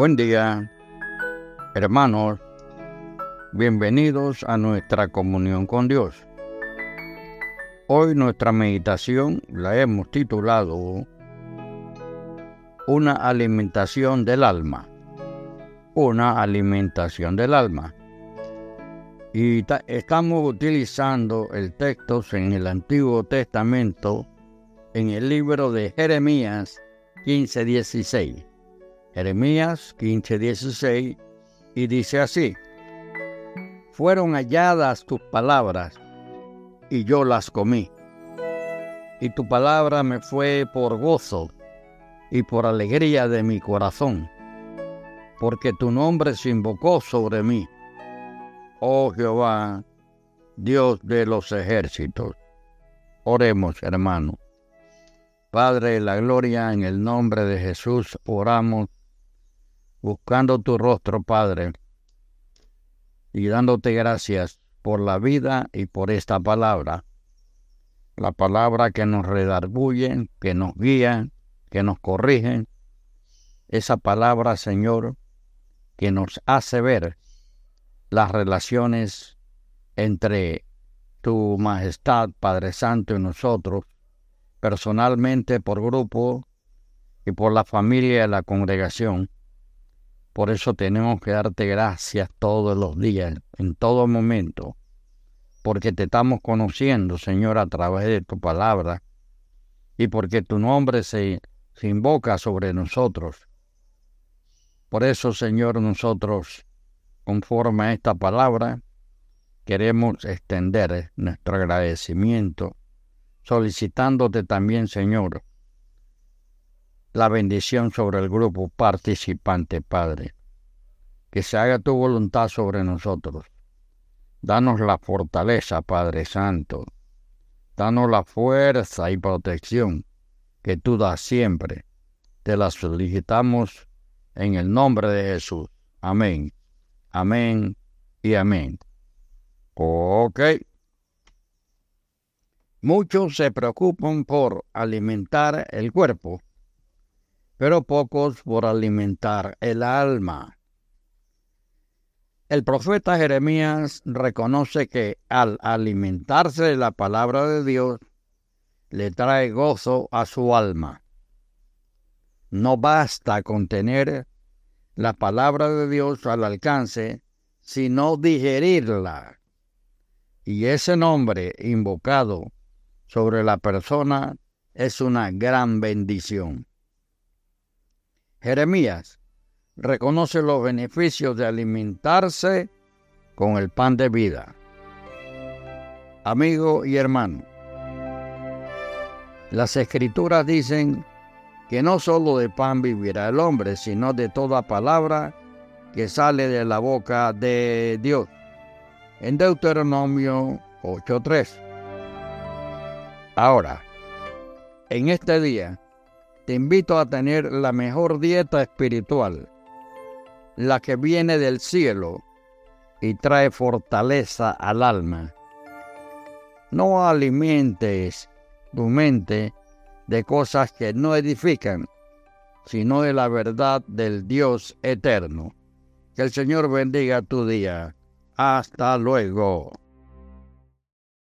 Buen día, hermanos. Bienvenidos a nuestra comunión con Dios. Hoy nuestra meditación la hemos titulado Una alimentación del alma. Una alimentación del alma. Y estamos utilizando el texto en el Antiguo Testamento en el libro de Jeremías 15:16. Jeremías 15:16 y dice así, fueron halladas tus palabras y yo las comí. Y tu palabra me fue por gozo y por alegría de mi corazón, porque tu nombre se invocó sobre mí. Oh Jehová, Dios de los ejércitos. Oremos, hermano. Padre de la gloria, en el nombre de Jesús oramos buscando tu rostro, Padre, y dándote gracias por la vida y por esta palabra. La palabra que nos redarguye, que nos guía, que nos corrige. Esa palabra, Señor, que nos hace ver las relaciones entre tu majestad, Padre Santo, y nosotros, personalmente, por grupo y por la familia de la congregación. Por eso tenemos que darte gracias todos los días, en todo momento, porque te estamos conociendo, Señor, a través de tu palabra, y porque tu nombre se, se invoca sobre nosotros. Por eso, Señor, nosotros, conforme a esta palabra, queremos extender nuestro agradecimiento, solicitándote también, Señor, la bendición sobre el grupo participante, Padre. Que se haga tu voluntad sobre nosotros. Danos la fortaleza, Padre Santo. Danos la fuerza y protección que tú das siempre. Te la solicitamos en el nombre de Jesús. Amén. Amén y amén. Ok. Muchos se preocupan por alimentar el cuerpo pero pocos por alimentar el alma. El profeta Jeremías reconoce que al alimentarse de la palabra de Dios, le trae gozo a su alma. No basta con tener la palabra de Dios al alcance, sino digerirla. Y ese nombre invocado sobre la persona es una gran bendición. Jeremías reconoce los beneficios de alimentarse con el pan de vida. Amigo y hermano, las escrituras dicen que no solo de pan vivirá el hombre, sino de toda palabra que sale de la boca de Dios. En Deuteronomio 8.3. Ahora, en este día, te invito a tener la mejor dieta espiritual, la que viene del cielo y trae fortaleza al alma. No alimentes tu mente de cosas que no edifican, sino de la verdad del Dios eterno. Que el Señor bendiga tu día. Hasta luego.